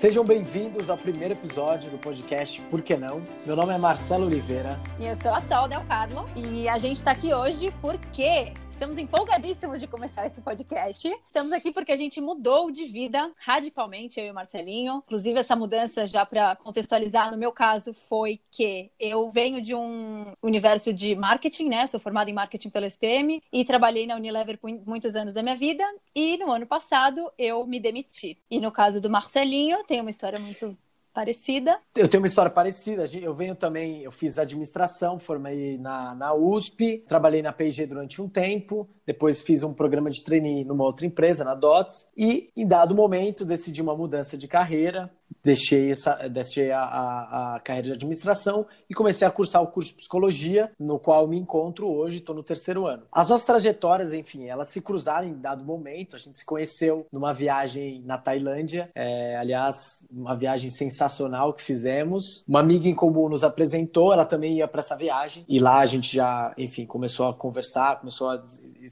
Sejam bem-vindos ao primeiro episódio do podcast Por que Não? Meu nome é Marcelo Oliveira. E eu sou a Sol Del Carlo. E a gente está aqui hoje porque Estamos empolgadíssimos de começar esse podcast. Estamos aqui porque a gente mudou de vida radicalmente, eu e o Marcelinho. Inclusive, essa mudança, já para contextualizar, no meu caso, foi que eu venho de um universo de marketing, né? Sou formada em marketing pela SPM e trabalhei na Unilever por muitos anos da minha vida. E no ano passado eu me demiti. E no caso do Marcelinho, tem uma história muito parecida. Eu tenho uma história parecida. Eu venho também, eu fiz administração, formei na, na USP, trabalhei na P&G durante um tempo, depois fiz um programa de trainee numa outra empresa, na DOTS, e em dado momento decidi uma mudança de carreira, deixei, essa, deixei a, a, a, carreira de administração e comecei a cursar o curso de psicologia, no qual me encontro hoje, estou no terceiro ano. As nossas trajetórias, enfim, elas se cruzaram em dado momento. A gente se conheceu numa viagem na Tailândia, é, aliás, uma viagem sensacional que fizemos. Uma amiga em comum nos apresentou, ela também ia para essa viagem e lá a gente já, enfim, começou a conversar, começou a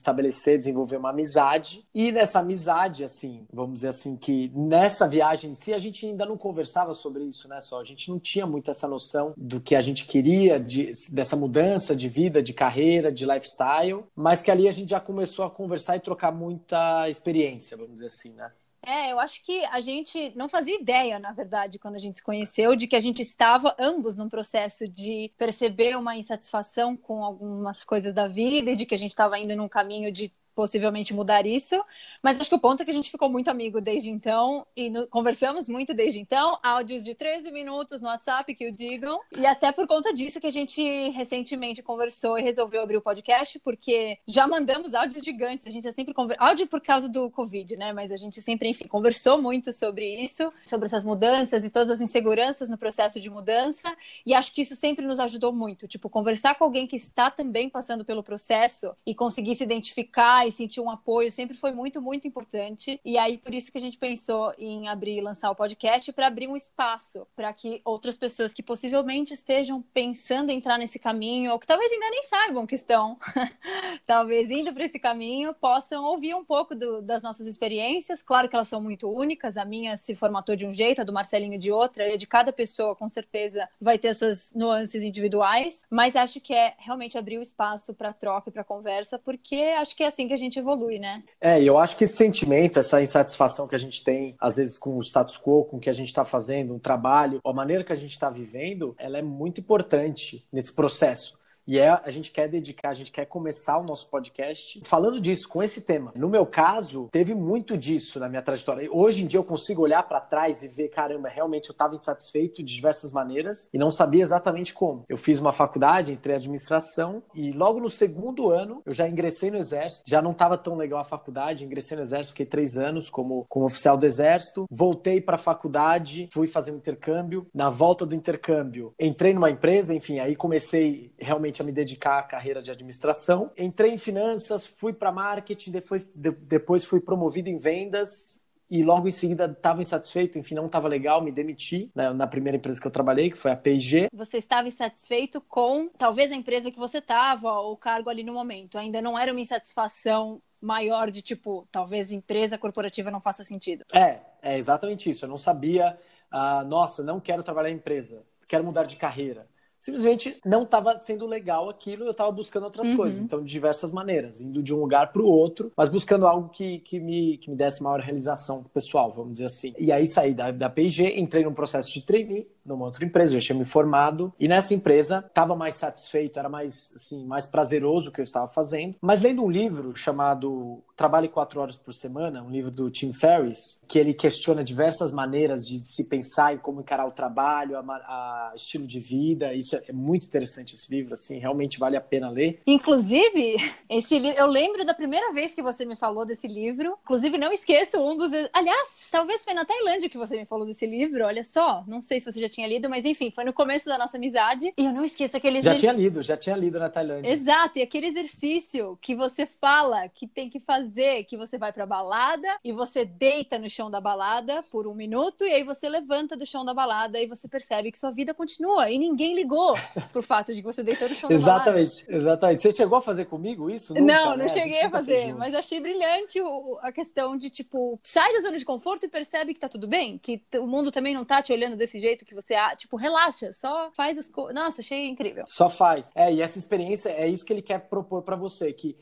estabelecer, desenvolver uma amizade. E nessa amizade, assim, vamos dizer assim, que nessa viagem em si a gente ainda não conversava sobre isso, né? Só a gente não tinha muito essa noção do que a gente queria, de, dessa mudança de vida, de carreira, de lifestyle, mas que ali a gente já começou a conversar e trocar muita experiência, vamos dizer assim, né? É, eu acho que a gente não fazia ideia, na verdade, quando a gente se conheceu, de que a gente estava ambos num processo de perceber uma insatisfação com algumas coisas da vida e de que a gente estava indo num caminho de possivelmente mudar isso, mas acho que o ponto é que a gente ficou muito amigo desde então e no, conversamos muito desde então, áudios de 13 minutos no WhatsApp que o digam, e até por conta disso que a gente recentemente conversou e resolveu abrir o podcast, porque já mandamos áudios gigantes, a gente já sempre conver... áudio por causa do Covid, né, mas a gente sempre, enfim, conversou muito sobre isso, sobre essas mudanças e todas as inseguranças no processo de mudança, e acho que isso sempre nos ajudou muito, tipo, conversar com alguém que está também passando pelo processo e conseguir se identificar e sentir um apoio sempre foi muito, muito importante. E aí, por isso que a gente pensou em abrir e lançar o podcast para abrir um espaço para que outras pessoas que possivelmente estejam pensando em entrar nesse caminho, ou que talvez ainda nem saibam que estão, talvez indo para esse caminho, possam ouvir um pouco do, das nossas experiências. Claro que elas são muito únicas, a minha se formatou de um jeito, a do Marcelinho de outra, e de cada pessoa, com certeza, vai ter suas nuances individuais, mas acho que é realmente abrir o espaço para troca e para conversa, porque acho que é assim que a gente evolui, né? É, e eu acho que esse sentimento, essa insatisfação que a gente tem, às vezes, com o status quo, com o que a gente está fazendo, um trabalho, a maneira que a gente está vivendo, ela é muito importante nesse processo. E é, a gente quer dedicar, a gente quer começar o nosso podcast falando disso, com esse tema. No meu caso, teve muito disso na minha trajetória. Hoje em dia eu consigo olhar para trás e ver, caramba, realmente eu estava insatisfeito de diversas maneiras e não sabia exatamente como. Eu fiz uma faculdade, entrei em administração e logo no segundo ano eu já ingressei no exército. Já não estava tão legal a faculdade, ingressei no exército, fiquei três anos como, como oficial do exército. Voltei para a faculdade, fui fazer um intercâmbio. Na volta do intercâmbio, entrei numa empresa, enfim, aí comecei realmente a me dedicar à carreira de administração. Entrei em finanças, fui para marketing, depois, de, depois fui promovido em vendas e logo em seguida estava insatisfeito, enfim, não estava legal, me demiti né, na primeira empresa que eu trabalhei, que foi a P&G. Você estava insatisfeito com talvez a empresa que você estava ou o cargo ali no momento, ainda não era uma insatisfação maior de tipo, talvez empresa corporativa não faça sentido. É, é exatamente isso. Eu não sabia, uh, nossa, não quero trabalhar em empresa, quero mudar de carreira simplesmente não estava sendo legal aquilo eu estava buscando outras uhum. coisas. Então, de diversas maneiras, indo de um lugar para o outro, mas buscando algo que, que, me, que me desse maior realização pessoal, vamos dizer assim. E aí saí da, da P&G, entrei num processo de trainee numa outra empresa, já tinha me formado, e nessa empresa estava mais satisfeito, era mais, assim, mais prazeroso o que eu estava fazendo. Mas lendo um livro chamado Trabalhe Quatro Horas por Semana, um livro do Tim Ferriss, que ele questiona diversas maneiras de se pensar em como encarar o trabalho, a, a estilo de vida, isso é, é muito interessante esse livro, assim, realmente vale a pena ler. Inclusive, esse eu lembro da primeira vez que você me falou desse livro, inclusive não esqueço um dos... Aliás, talvez foi na Tailândia que você me falou desse livro, olha só, não sei se você já tinha tinha lido, mas enfim, foi no começo da nossa amizade. E eu não esqueço aquele Já tinha lido, já tinha lido na Tailândia. Exato, e aquele exercício que você fala que tem que fazer, que você vai pra balada e você deita no chão da balada por um minuto e aí você levanta do chão da balada e você percebe que sua vida continua e ninguém ligou pro fato de que você deitou no chão da balada. Exatamente, exatamente. Você chegou a fazer comigo isso? Nunca, não, não né? cheguei a, a fazer, mas achei brilhante a questão de, tipo, sai da zona de conforto e percebe que tá tudo bem, que o mundo também não tá te olhando desse jeito que você, tipo, relaxa, só faz as coisas. Nossa, achei incrível. Só faz. É, e essa experiência é isso que ele quer propor para você, que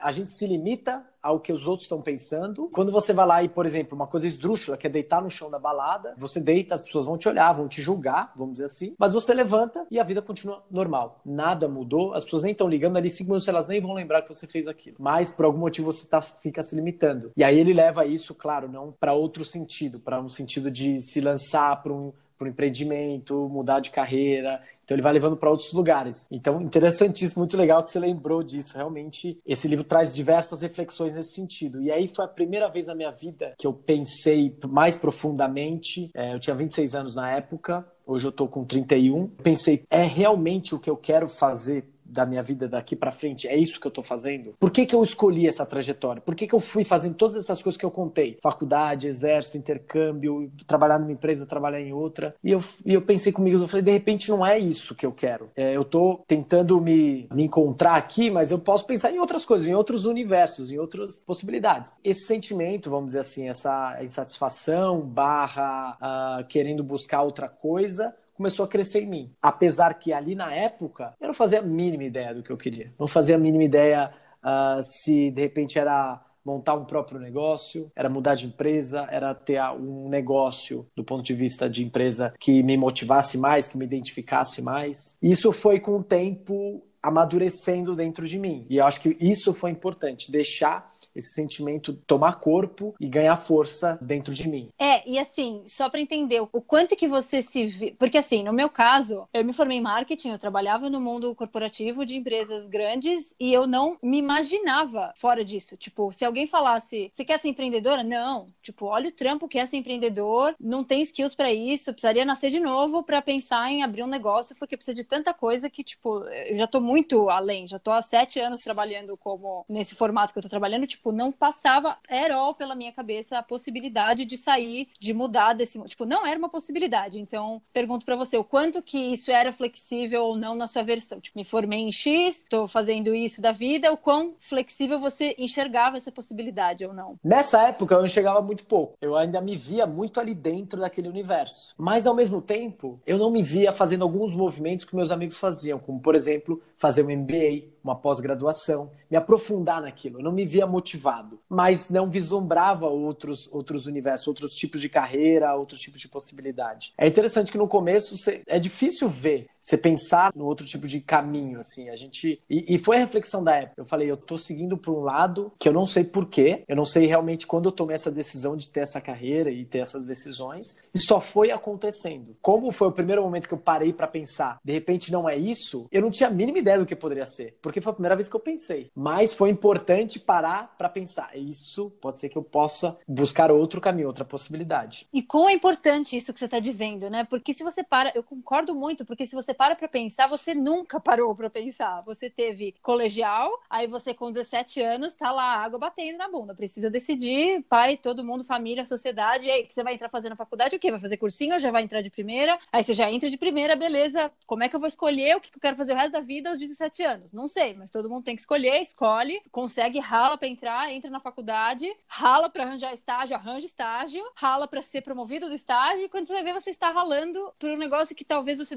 a gente se limita ao que os outros estão pensando. Quando você vai lá e, por exemplo, uma coisa esdrúxula, que é deitar no chão da balada, você deita, as pessoas vão te olhar, vão te julgar, vamos dizer assim, mas você levanta e a vida continua normal. Nada mudou, as pessoas nem estão ligando ali cinco minutos, elas nem vão lembrar que você fez aquilo. Mas por algum motivo você tá, fica se limitando. E aí ele leva isso, claro, não para outro sentido, para um sentido de se lançar para um para empreendimento, mudar de carreira. Então ele vai levando para outros lugares. Então, interessantíssimo, muito legal que você lembrou disso. Realmente, esse livro traz diversas reflexões nesse sentido. E aí foi a primeira vez na minha vida que eu pensei mais profundamente. É, eu tinha 26 anos na época, hoje eu estou com 31. Pensei, é realmente o que eu quero fazer da minha vida daqui para frente, é isso que eu tô fazendo? Por que, que eu escolhi essa trajetória? Por que, que eu fui fazendo todas essas coisas que eu contei? Faculdade, exército, intercâmbio, trabalhar numa empresa, trabalhar em outra. E eu, e eu pensei comigo, eu falei, de repente não é isso que eu quero. É, eu tô tentando me, me encontrar aqui, mas eu posso pensar em outras coisas, em outros universos, em outras possibilidades. Esse sentimento, vamos dizer assim, essa insatisfação barra uh, querendo buscar outra coisa, começou a crescer em mim. Apesar que ali na época eu não fazia a mínima ideia do que eu queria. Não fazia a mínima ideia uh, se de repente era montar um próprio negócio, era mudar de empresa, era ter um negócio do ponto de vista de empresa que me motivasse mais, que me identificasse mais. Isso foi com o tempo amadurecendo dentro de mim. E eu acho que isso foi importante, deixar esse sentimento tomar corpo e ganhar força dentro de mim. É, e assim, só para entender o quanto que você se vê, porque assim, no meu caso, eu me formei em marketing, eu trabalhava no mundo corporativo de empresas grandes e eu não me imaginava fora disso. Tipo, se alguém falasse, você quer ser empreendedora? Não. Tipo, olha o trampo que é ser empreendedor, não tem skills para isso, precisaria nascer de novo para pensar em abrir um negócio, porque precisa de tanta coisa que, tipo, eu já tô muito além, já tô há sete anos trabalhando como nesse formato que eu tô trabalhando, tipo, tipo, não passava at pela minha cabeça a possibilidade de sair, de mudar desse, tipo, não era uma possibilidade. Então, pergunto para você, o quanto que isso era flexível ou não na sua versão? Tipo, me formei em X, estou fazendo isso da vida, o quão flexível você enxergava essa possibilidade ou não? Nessa época eu enxergava muito pouco. Eu ainda me via muito ali dentro daquele universo. Mas ao mesmo tempo, eu não me via fazendo alguns movimentos que meus amigos faziam, como por exemplo, fazer um MBA, uma pós-graduação, me aprofundar naquilo. Eu não me via motivado, mas não vislumbrava outros, outros universos, outros tipos de carreira, outros tipos de possibilidade. É interessante que no começo é difícil ver você pensar no outro tipo de caminho, assim. A gente. E, e, foi a reflexão da época. Eu falei, eu tô seguindo por um lado que eu não sei porquê, eu não sei realmente quando eu tomei essa decisão de ter essa carreira e ter essas decisões, e só foi acontecendo. Como foi o primeiro momento que eu parei para pensar, de repente não é isso, eu não tinha a mínima ideia do que poderia ser, porque foi a primeira vez que eu pensei. Mas foi importante parar para pensar. Isso pode ser que eu possa buscar outro caminho, outra possibilidade. E como é importante isso que você está dizendo, né? Porque se você para, eu concordo muito, porque se você para para pensar, você nunca parou para pensar. Você teve colegial, aí você com 17 anos tá lá, água batendo na bunda. Precisa decidir, pai, todo mundo, família, sociedade. E aí, que você vai entrar fazendo faculdade, o quê? Vai fazer cursinho ou já vai entrar de primeira? Aí você já entra de primeira, beleza. Como é que eu vou escolher o que eu quero fazer o resto da vida aos 17 anos? Não sei, mas todo mundo tem que escolher, escolhe, consegue, rala para entrar, entra na faculdade, rala para arranjar estágio, arranja estágio, rala para ser promovido do estágio. E quando você vai ver, você está ralando por um negócio que talvez você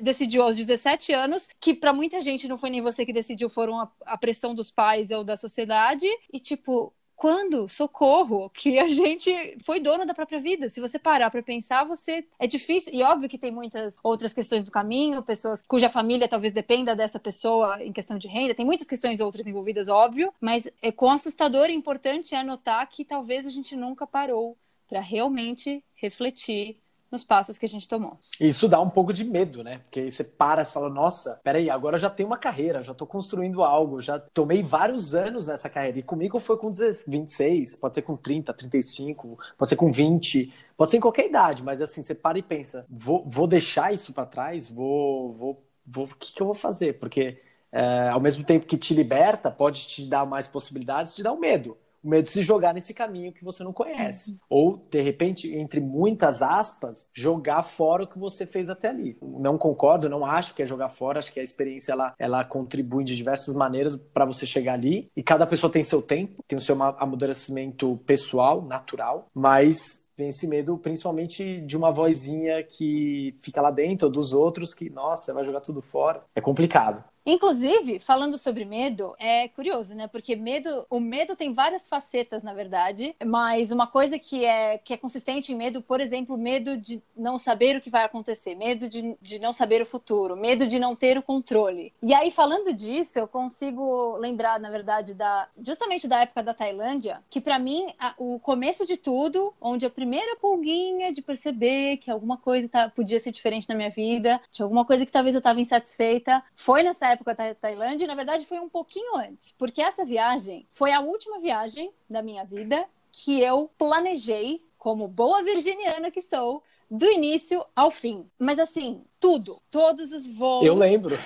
decidiu aos 17 anos, que para muita gente não foi nem você que decidiu, foram a, a pressão dos pais ou da sociedade. E tipo, quando socorro que a gente foi dona da própria vida. Se você parar para pensar, você é difícil e óbvio que tem muitas outras questões do caminho, pessoas cuja família talvez dependa dessa pessoa em questão de renda, tem muitas questões outras envolvidas, óbvio, mas é com assustador e importante é anotar que talvez a gente nunca parou para realmente refletir nos passos que a gente tomou. Isso dá um pouco de medo, né? Porque aí você para e fala, nossa, peraí, agora eu já tenho uma carreira, já tô construindo algo, já tomei vários anos nessa carreira. E comigo foi com 26, pode ser com 30, 35, pode ser com 20, pode ser em qualquer idade, mas assim, você para e pensa, vou, vou deixar isso para trás? Vou, vou, vou, o que, que eu vou fazer? Porque é, ao mesmo tempo que te liberta, pode te dar mais possibilidades, te dá um medo o medo de se jogar nesse caminho que você não conhece. Uhum. Ou, de repente, entre muitas aspas, jogar fora o que você fez até ali. Não concordo, não acho que é jogar fora, acho que a experiência ela, ela contribui de diversas maneiras para você chegar ali. E cada pessoa tem seu tempo, tem o seu amadurecimento pessoal, natural, mas tem esse medo principalmente de uma vozinha que fica lá dentro, ou dos outros, que, nossa, vai jogar tudo fora. É complicado. Inclusive, falando sobre medo, é curioso, né? Porque medo, o medo tem várias facetas, na verdade, mas uma coisa que é, que é consistente em medo, por exemplo, medo de não saber o que vai acontecer, medo de, de não saber o futuro, medo de não ter o controle. E aí, falando disso, eu consigo lembrar, na verdade, da justamente da época da Tailândia, que para mim, a, o começo de tudo, onde a primeira pulguinha de perceber que alguma coisa tá, podia ser diferente na minha vida, tinha alguma coisa que talvez eu estava insatisfeita, foi nessa época da Tailândia, na verdade foi um pouquinho antes, porque essa viagem foi a última viagem da minha vida que eu planejei, como boa virginiana que sou, do início ao fim. Mas assim, tudo, todos os voos. Eu lembro.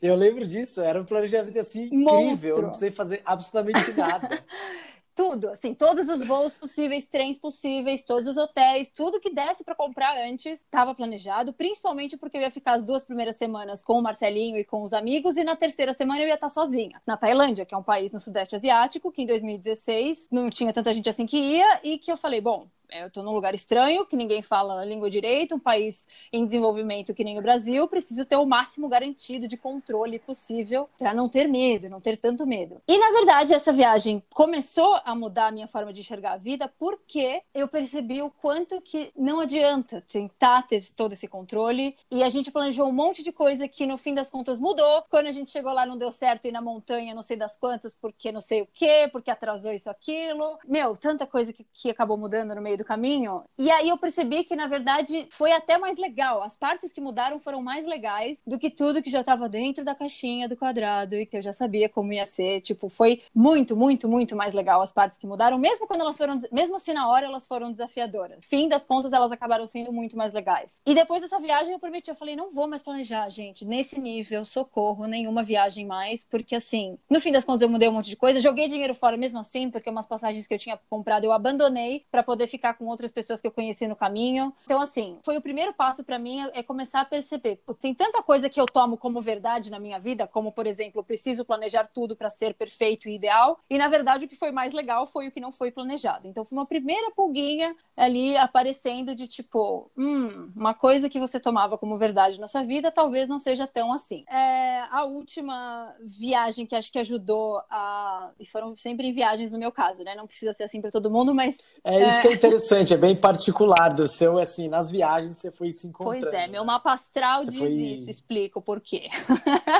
eu lembro disso, era um planejamento assim incrível, Monstro. eu não precisei fazer absolutamente nada. tudo, assim, todos os voos possíveis, trens possíveis, todos os hotéis, tudo que desse para comprar antes estava planejado, principalmente porque eu ia ficar as duas primeiras semanas com o Marcelinho e com os amigos e na terceira semana eu ia estar sozinha, na Tailândia, que é um país no sudeste asiático, que em 2016 não tinha tanta gente assim que ia e que eu falei, bom, eu estou num lugar estranho, que ninguém fala a língua direito, um país em desenvolvimento que nem o Brasil, preciso ter o máximo garantido de controle possível para não ter medo, não ter tanto medo. E na verdade, essa viagem começou a mudar a minha forma de enxergar a vida porque eu percebi o quanto que não adianta tentar ter todo esse controle e a gente planejou um monte de coisa que no fim das contas mudou. Quando a gente chegou lá não deu certo ir na montanha, não sei das quantas, porque não sei o quê, porque atrasou isso aquilo. Meu, tanta coisa que, que acabou mudando no meio do do caminho. E aí eu percebi que, na verdade, foi até mais legal. As partes que mudaram foram mais legais do que tudo que já estava dentro da caixinha do quadrado e que eu já sabia como ia ser. Tipo, foi muito, muito, muito mais legal as partes que mudaram, mesmo quando elas foram, mesmo se na hora elas foram desafiadoras. Fim das contas, elas acabaram sendo muito mais legais. E depois dessa viagem eu prometi, eu falei, não vou mais planejar, gente, nesse nível, socorro, nenhuma viagem mais, porque assim, no fim das contas eu mudei um monte de coisa, joguei dinheiro fora mesmo assim, porque umas passagens que eu tinha comprado eu abandonei para poder ficar com outras pessoas que eu conheci no caminho. Então, assim, foi o primeiro passo para mim é começar a perceber. Tem tanta coisa que eu tomo como verdade na minha vida, como, por exemplo, eu preciso planejar tudo para ser perfeito e ideal. E, na verdade, o que foi mais legal foi o que não foi planejado. Então, foi uma primeira pulguinha ali aparecendo de tipo, hum, uma coisa que você tomava como verdade na sua vida talvez não seja tão assim. É, a última viagem que acho que ajudou a. E foram sempre viagens no meu caso, né? Não precisa ser assim para todo mundo, mas. É isso é... que é interessante, é bem particular do seu, assim, nas viagens você foi se encontrando. Pois é, meu mapa astral você diz foi... isso, explico por quê.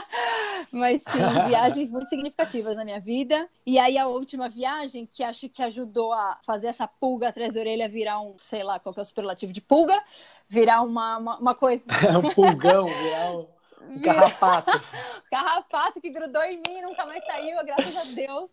mas sim, viagens muito significativas na minha vida. E aí a última viagem que acho que ajudou a fazer essa pulga atrás da orelha vir virar um, sei lá, qual que é o superlativo de pulga, virar uma, uma, uma coisa. um pulgão, virar um, um carrapato. carrapato que grudou em mim e nunca mais saiu, graças a Deus.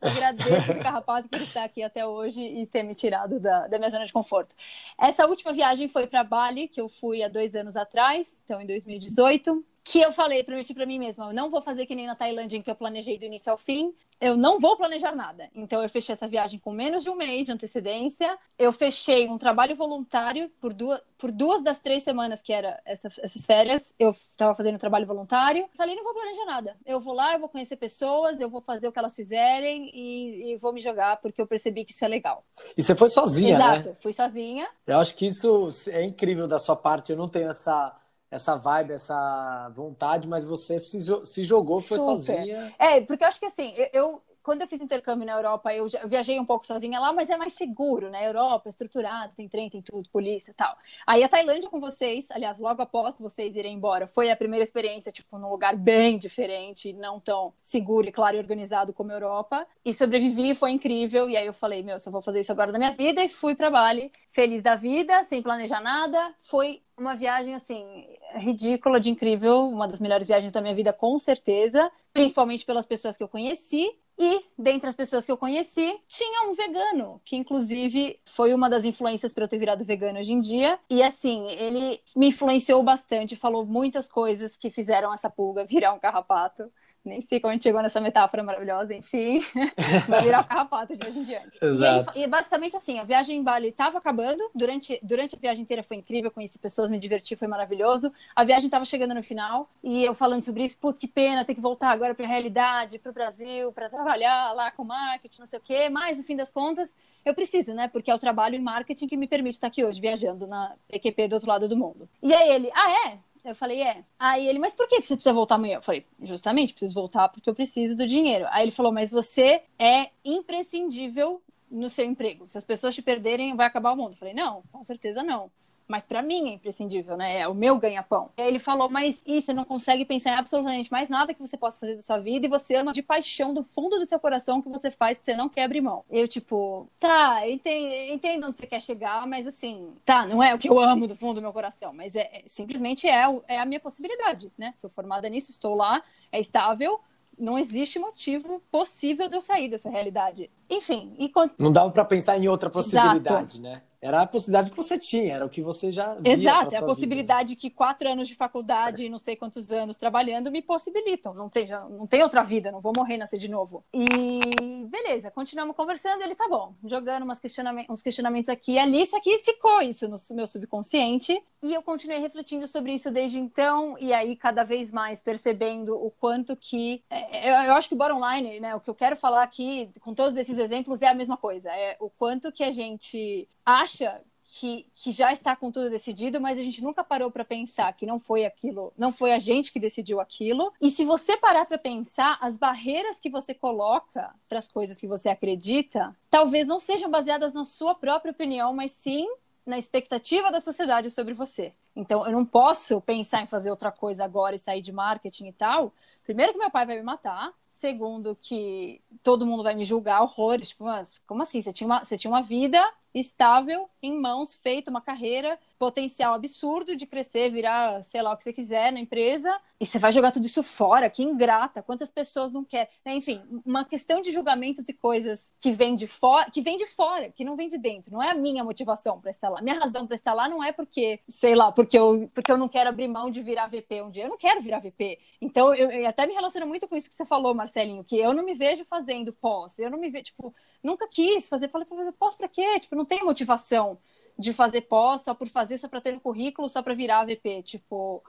Agradeço o carrapato por estar aqui até hoje e ter me tirado da, da minha zona de conforto. Essa última viagem foi para Bali, que eu fui há dois anos atrás, então em 2018 que eu falei, prometi para mim mesma, eu não vou fazer que nem na Tailândia, em que eu planejei do início ao fim, eu não vou planejar nada. Então eu fechei essa viagem com menos de um mês de antecedência. Eu fechei um trabalho voluntário por duas, por duas das três semanas que era essa, essas férias. Eu estava fazendo trabalho voluntário. Falei, não vou planejar nada. Eu vou lá, eu vou conhecer pessoas, eu vou fazer o que elas fizerem e, e vou me jogar porque eu percebi que isso é legal. E você foi sozinha, Exato, né? Exato, fui sozinha. Eu acho que isso é incrível da sua parte. Eu não tenho essa essa vibe, essa vontade, mas você se, se jogou, foi Super. sozinha. É, porque eu acho que assim, eu, quando eu fiz intercâmbio na Europa, eu, viajei um pouco sozinha lá, mas é mais seguro, né? Europa é estruturado, tem trem, tem tudo, polícia e tal. Aí a Tailândia com vocês, aliás, logo após vocês irem embora, foi a primeira experiência, tipo, num lugar bem diferente, não tão seguro e claro e organizado como a Europa. E sobrevivi, foi incrível. E aí eu falei, meu, só vou fazer isso agora na minha vida. E fui para Bali, feliz da vida, sem planejar nada. Foi uma viagem, assim, ridícula de incrível, uma das melhores viagens da minha vida, com certeza. Principalmente pelas pessoas que eu conheci e dentre as pessoas que eu conheci, tinha um vegano, que inclusive foi uma das influências para eu ter virado vegano hoje em dia. E assim, ele me influenciou bastante, falou muitas coisas que fizeram essa pulga virar um carrapato. Nem sei como a gente chegou nessa metáfora maravilhosa, enfim. Vai virar o carrapato de hoje em diante. Exato. E, e, basicamente assim, a viagem em Bali estava acabando. Durante, durante a viagem inteira foi incrível, conheci pessoas, me diverti, foi maravilhoso. A viagem estava chegando no final e eu falando sobre isso, putz, que pena, ter que voltar agora para a realidade, para o Brasil, para trabalhar lá com marketing, não sei o quê. Mas, no fim das contas, eu preciso, né? Porque é o trabalho em marketing que me permite estar aqui hoje, viajando na PQP do outro lado do mundo. E aí ele, ah, é? Eu falei, é. Aí ele, mas por que você precisa voltar amanhã? Eu falei, justamente, preciso voltar porque eu preciso do dinheiro. Aí ele falou, mas você é imprescindível no seu emprego. Se as pessoas te perderem, vai acabar o mundo. Eu falei, não, com certeza não mas para mim é imprescindível, né? É o meu ganha-pão. Ele falou, mas e você não consegue pensar em absolutamente mais nada que você possa fazer da sua vida e você ama de paixão do fundo do seu coração que você faz que você não quebre mão. Eu, tipo, tá, eu entendo, eu entendo onde você quer chegar, mas assim, tá, não é o que eu amo do fundo do meu coração, mas é, é simplesmente é, é a minha possibilidade, né? Sou formada nisso, estou lá, é estável, não existe motivo possível de eu sair dessa realidade. Enfim, e não dava para pensar em outra possibilidade, Exato. né? Era a possibilidade que você tinha, era o que você já via Exato, é a possibilidade vida. que quatro anos de faculdade e não sei quantos anos trabalhando me possibilitam. Não tem, já, não tem outra vida, não vou morrer e nascer de novo. E beleza, continuamos conversando, ele tá bom, jogando umas questionamentos, uns questionamentos aqui e ali, isso aqui ficou isso no meu subconsciente. E eu continuei refletindo sobre isso desde então, e aí cada vez mais percebendo o quanto que. É, eu, eu acho que bottom line, né? O que eu quero falar aqui, com todos esses exemplos, é a mesma coisa. É o quanto que a gente acha que, que, já está com tudo decidido, mas a gente nunca parou para pensar que não foi aquilo, não foi a gente que decidiu aquilo. E se você parar para pensar, as barreiras que você coloca para as coisas que você acredita, talvez não sejam baseadas na sua própria opinião, mas sim na expectativa da sociedade sobre você. Então, eu não posso pensar em fazer outra coisa agora e sair de marketing e tal. Primeiro que meu pai vai me matar, segundo que todo mundo vai me julgar horrores, tipo, mas como assim? Você tinha uma, você tinha uma vida estável em mãos, feita uma carreira, potencial absurdo de crescer, virar, sei lá, o que você quiser na empresa, e você vai jogar tudo isso fora, que ingrata, quantas pessoas não querem, né? enfim, uma questão de julgamentos e coisas que vem de fora, que vem de fora, que não vem de dentro, não é a minha motivação para estar lá. Minha razão para estar lá não é porque, sei lá, porque eu, porque eu não quero abrir mão de virar VP um dia, eu não quero virar VP. Então, eu, eu até me relaciono muito com isso que você falou, Marcelinho, que eu não me vejo fazendo pós, eu não me vejo, tipo, nunca quis fazer, falei, fazer pós para quê? Tipo, não tenho motivação de fazer pós só por fazer, só para ter currículo, só para virar VP, tipo.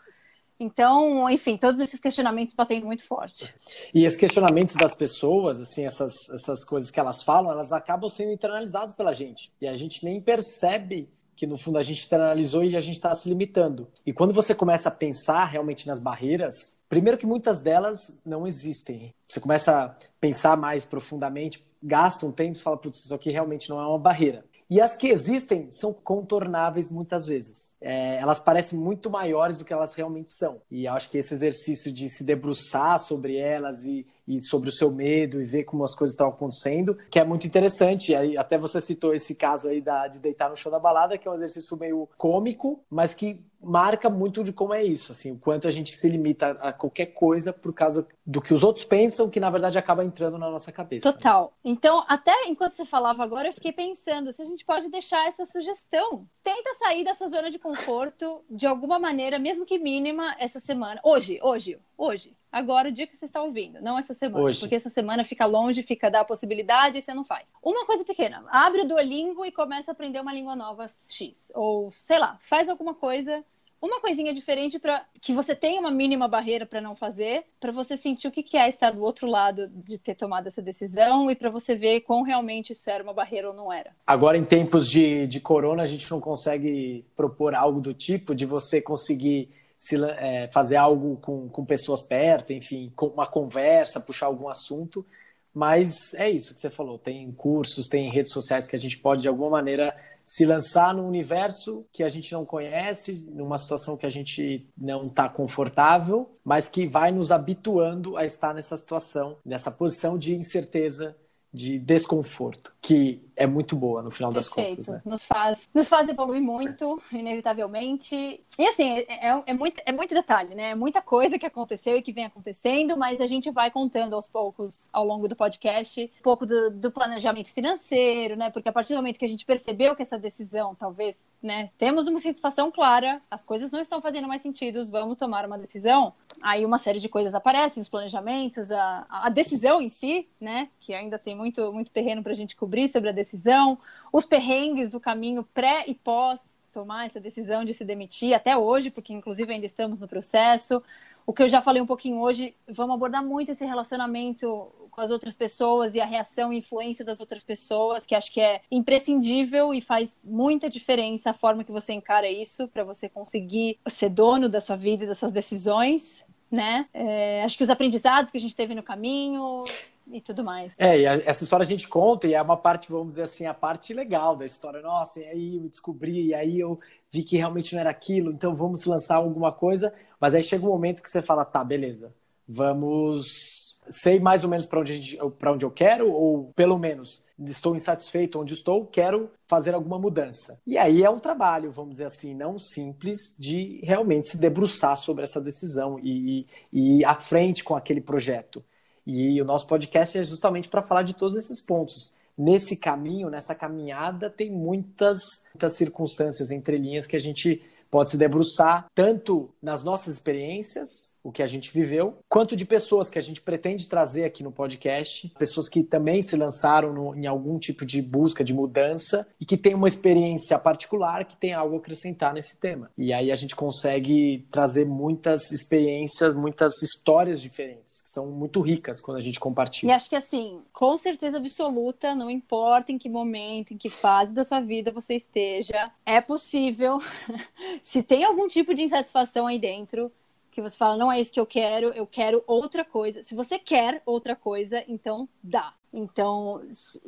Então, enfim, todos esses questionamentos batendo muito forte. E esses questionamentos das pessoas, assim, essas, essas coisas que elas falam, elas acabam sendo internalizadas pela gente. E a gente nem percebe que no fundo a gente internalizou e a gente está se limitando. E quando você começa a pensar realmente nas barreiras, primeiro que muitas delas não existem. Você começa a pensar mais profundamente, gasta um tempo e fala, putz, isso aqui realmente não é uma barreira. E as que existem são contornáveis muitas vezes. É, elas parecem muito maiores do que elas realmente são. E acho que esse exercício de se debruçar sobre elas e, e sobre o seu medo e ver como as coisas estão acontecendo, que é muito interessante. Aí, até você citou esse caso aí da, de deitar no chão da balada, que é um exercício meio cômico, mas que marca muito de como é isso, assim, o quanto a gente se limita a qualquer coisa por causa do que os outros pensam, que na verdade acaba entrando na nossa cabeça. Total. Então, até enquanto você falava agora, eu fiquei pensando se a gente pode deixar essa sugestão. Tenta sair da sua zona de conforto de alguma maneira, mesmo que mínima, essa semana. Hoje, hoje, hoje. Agora, o dia que você está ouvindo, não essa semana. Hoje. Porque essa semana fica longe, fica da possibilidade e você não faz. Uma coisa pequena, abre o Duolingo e começa a aprender uma língua nova X. Ou, sei lá, faz alguma coisa uma coisinha diferente para que você tenha uma mínima barreira para não fazer, para você sentir o que, é estar do outro lado de ter tomado essa decisão e para você ver quão realmente isso era uma barreira ou não era. Agora, em tempos de, de corona, a gente não consegue propor algo do tipo de você conseguir se, é, fazer algo com, com pessoas perto, enfim, com uma conversa, puxar algum assunto Mas é isso que você falou. Tem cursos, tem redes sociais que a gente pode, de alguma maneira, se lançar num universo que a gente não conhece, numa situação que a gente não está confortável, mas que vai nos habituando a estar nessa situação, nessa posição de incerteza, de desconforto, que é muito boa no final Perfeito. das contas. Né? Nos, faz, nos faz evoluir muito, inevitavelmente. E assim, é, é, é, muito, é muito detalhe, né? É muita coisa que aconteceu e que vem acontecendo, mas a gente vai contando aos poucos, ao longo do podcast, um pouco do, do planejamento financeiro, né? Porque a partir do momento que a gente percebeu que essa decisão, talvez, né? Temos uma satisfação clara, as coisas não estão fazendo mais sentido, vamos tomar uma decisão. Aí uma série de coisas aparecem, os planejamentos, a, a decisão em si, né? Que ainda tem muito, muito terreno para a gente cobrir sobre a decisão decisão, os perrengues do caminho pré e pós tomar essa decisão de se demitir, até hoje, porque inclusive ainda estamos no processo. O que eu já falei um pouquinho hoje, vamos abordar muito esse relacionamento com as outras pessoas e a reação e influência das outras pessoas, que acho que é imprescindível e faz muita diferença a forma que você encara isso para você conseguir ser dono da sua vida e das suas decisões, né? É, acho que os aprendizados que a gente teve no caminho, e tudo mais. É, e a, essa história a gente conta e é uma parte, vamos dizer assim, a parte legal da história. Nossa, e aí eu descobri, e aí eu vi que realmente não era aquilo, então vamos lançar alguma coisa. Mas aí chega um momento que você fala, tá, beleza, vamos. Sei mais ou menos para onde, onde eu quero, ou pelo menos estou insatisfeito onde estou, quero fazer alguma mudança. E aí é um trabalho, vamos dizer assim, não simples, de realmente se debruçar sobre essa decisão e, e, e ir à frente com aquele projeto. E o nosso podcast é justamente para falar de todos esses pontos. Nesse caminho, nessa caminhada, tem muitas, muitas circunstâncias entre linhas que a gente pode se debruçar tanto nas nossas experiências o que a gente viveu, quanto de pessoas que a gente pretende trazer aqui no podcast, pessoas que também se lançaram no, em algum tipo de busca de mudança e que têm uma experiência particular, que tem algo a acrescentar nesse tema. E aí a gente consegue trazer muitas experiências, muitas histórias diferentes, que são muito ricas quando a gente compartilha. E acho que assim, com certeza absoluta, não importa em que momento, em que fase da sua vida você esteja, é possível, se tem algum tipo de insatisfação aí dentro, que você fala, não é isso que eu quero, eu quero outra coisa. Se você quer outra coisa, então dá. Então,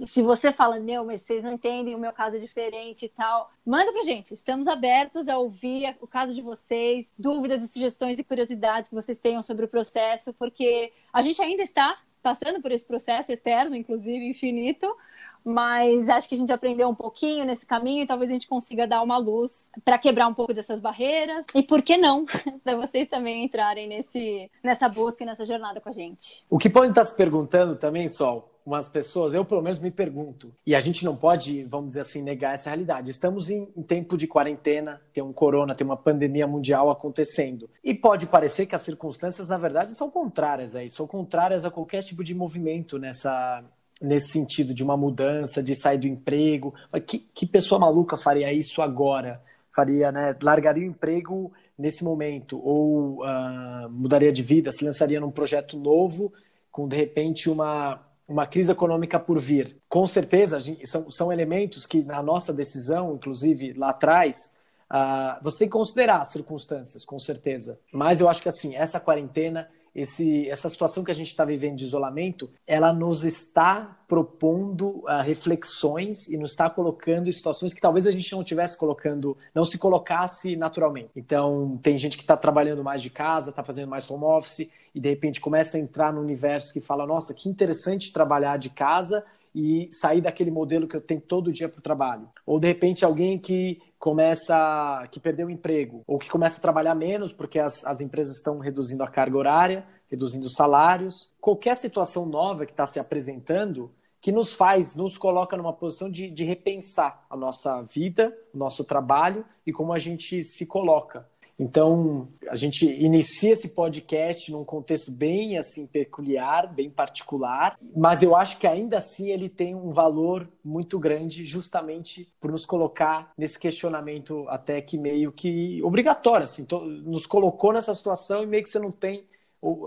se você fala, não, mas vocês não entendem, o meu caso é diferente e tal, manda pra gente. Estamos abertos a ouvir o caso de vocês, dúvidas e sugestões e curiosidades que vocês tenham sobre o processo, porque a gente ainda está passando por esse processo eterno, inclusive infinito, mas acho que a gente aprendeu um pouquinho nesse caminho e talvez a gente consiga dar uma luz para quebrar um pouco dessas barreiras e por que não para vocês também entrarem nesse nessa busca e nessa jornada com a gente. O que pode estar se perguntando também, Sol, umas pessoas, eu pelo menos me pergunto, e a gente não pode, vamos dizer assim, negar essa realidade. Estamos em, em, tempo de quarentena, tem um corona, tem uma pandemia mundial acontecendo. E pode parecer que as circunstâncias, na verdade, são contrárias a isso, são contrárias a qualquer tipo de movimento nessa, nesse sentido de uma mudança, de sair do emprego. Que, que pessoa maluca faria isso agora? Faria, né? Largaria o emprego nesse momento ou uh, mudaria de vida, se lançaria num projeto novo com de repente uma uma crise econômica por vir. Com certeza, gente, são, são elementos que na nossa decisão, inclusive lá atrás, uh, você tem que considerar as circunstâncias, com certeza. Mas eu acho que assim, essa quarentena esse, essa situação que a gente está vivendo de isolamento, ela nos está propondo uh, reflexões e nos está colocando em situações que talvez a gente não tivesse colocando, não se colocasse naturalmente. Então, tem gente que está trabalhando mais de casa, está fazendo mais home office e de repente começa a entrar no universo que fala: nossa, que interessante trabalhar de casa e sair daquele modelo que eu tenho todo dia para o trabalho. Ou de repente alguém que começa, que perdeu o emprego, ou que começa a trabalhar menos porque as, as empresas estão reduzindo a carga horária, reduzindo os salários. Qualquer situação nova que está se apresentando que nos faz, nos coloca numa posição de, de repensar a nossa vida, o nosso trabalho e como a gente se coloca. Então, a gente inicia esse podcast num contexto bem assim peculiar, bem particular, mas eu acho que ainda assim ele tem um valor muito grande justamente por nos colocar nesse questionamento até que meio que obrigatório, assim, nos colocou nessa situação e meio que você não tem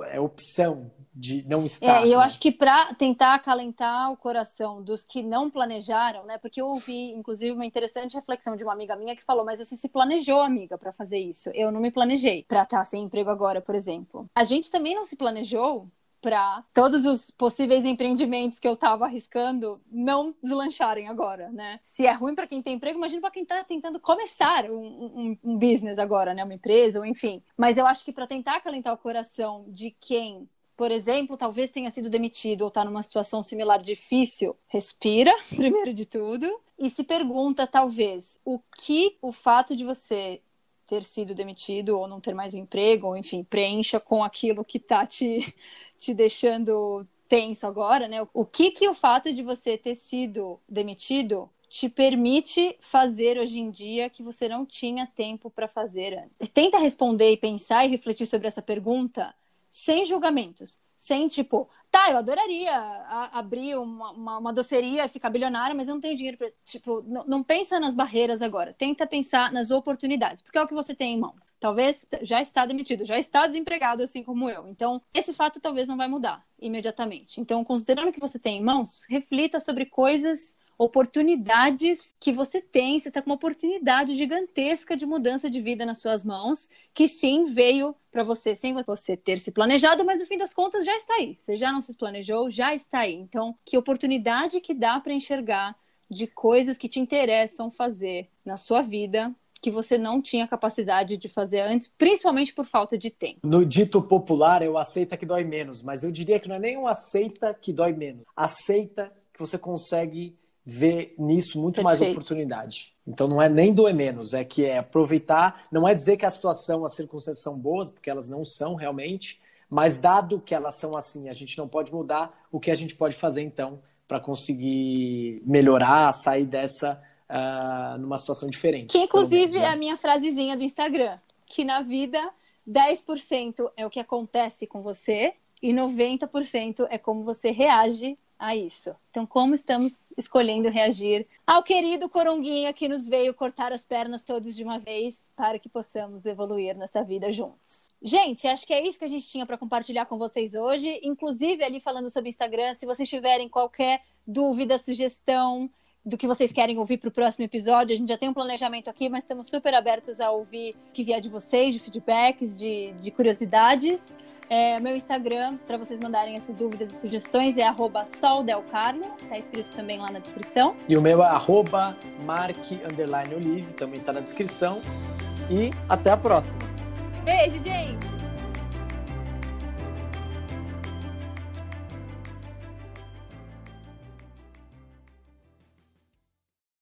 é opção de não estar. É, eu né? acho que para tentar acalentar o coração dos que não planejaram, né? Porque eu ouvi, inclusive, uma interessante reflexão de uma amiga minha que falou: Mas você se planejou, amiga, para fazer isso? Eu não me planejei para estar sem emprego agora, por exemplo. A gente também não se planejou para todos os possíveis empreendimentos que eu estava arriscando não deslancharem agora, né? Se é ruim para quem tem emprego, imagina para quem está tentando começar um, um, um, business agora, né? Uma empresa, ou enfim. Mas eu acho que para tentar acalentar o coração de quem por exemplo, talvez tenha sido demitido ou está numa situação similar difícil, respira, primeiro de tudo, e se pergunta, talvez, o que o fato de você ter sido demitido ou não ter mais um emprego, ou enfim, preencha com aquilo que está te, te deixando tenso agora, né? O que que o fato de você ter sido demitido te permite fazer hoje em dia que você não tinha tempo para fazer antes? Tenta responder e pensar e refletir sobre essa pergunta sem julgamentos, sem tipo, tá, eu adoraria abrir uma, uma, uma, doceria e ficar bilionária, mas eu não tenho dinheiro para Tipo, não, não, pensa nas barreiras agora. Tenta pensar nas oportunidades, porque é o que você tem em mãos. Talvez já está demitido, já está desempregado, assim como eu. Então, esse fato talvez não vai mudar imediatamente. Então, considerando o que você tem em mãos, reflita sobre coisas oportunidades que você tem. Você está com uma oportunidade gigantesca de mudança de vida nas suas mãos, que sim veio para você sem você ter se planejado, mas no fim das contas já está aí. Você já não se planejou, já está aí. Então, que oportunidade que dá para enxergar de coisas que te interessam fazer na sua vida que você não tinha capacidade de fazer antes, principalmente por falta de tempo. No dito popular, eu aceita que dói menos, mas eu diria que não é nem um aceita que dói menos. Aceita que você consegue vê nisso muito Perfeito. mais oportunidade. Então não é nem doer menos, é que é aproveitar, não é dizer que a situação, as circunstâncias são boas, porque elas não são realmente, mas dado que elas são assim, a gente não pode mudar, o que a gente pode fazer então para conseguir melhorar, sair dessa uh, numa situação diferente. Que inclusive menos, né? é a minha frasezinha do Instagram, que na vida 10% é o que acontece com você e 90% é como você reage a isso. Então, como estamos escolhendo reagir ao querido Coronguinha que nos veio cortar as pernas todos de uma vez para que possamos evoluir nessa vida juntos? Gente, acho que é isso que a gente tinha para compartilhar com vocês hoje. Inclusive, ali falando sobre Instagram, se vocês tiverem qualquer dúvida, sugestão do que vocês querem ouvir para o próximo episódio, a gente já tem um planejamento aqui, mas estamos super abertos a ouvir o que vier de vocês, de feedbacks, de, de curiosidades. É, meu Instagram, para vocês mandarem essas dúvidas e sugestões, é soldelcarno, tá escrito também lá na descrição. E o meu é arroba mark_olive, também tá na descrição. E até a próxima. Beijo, gente!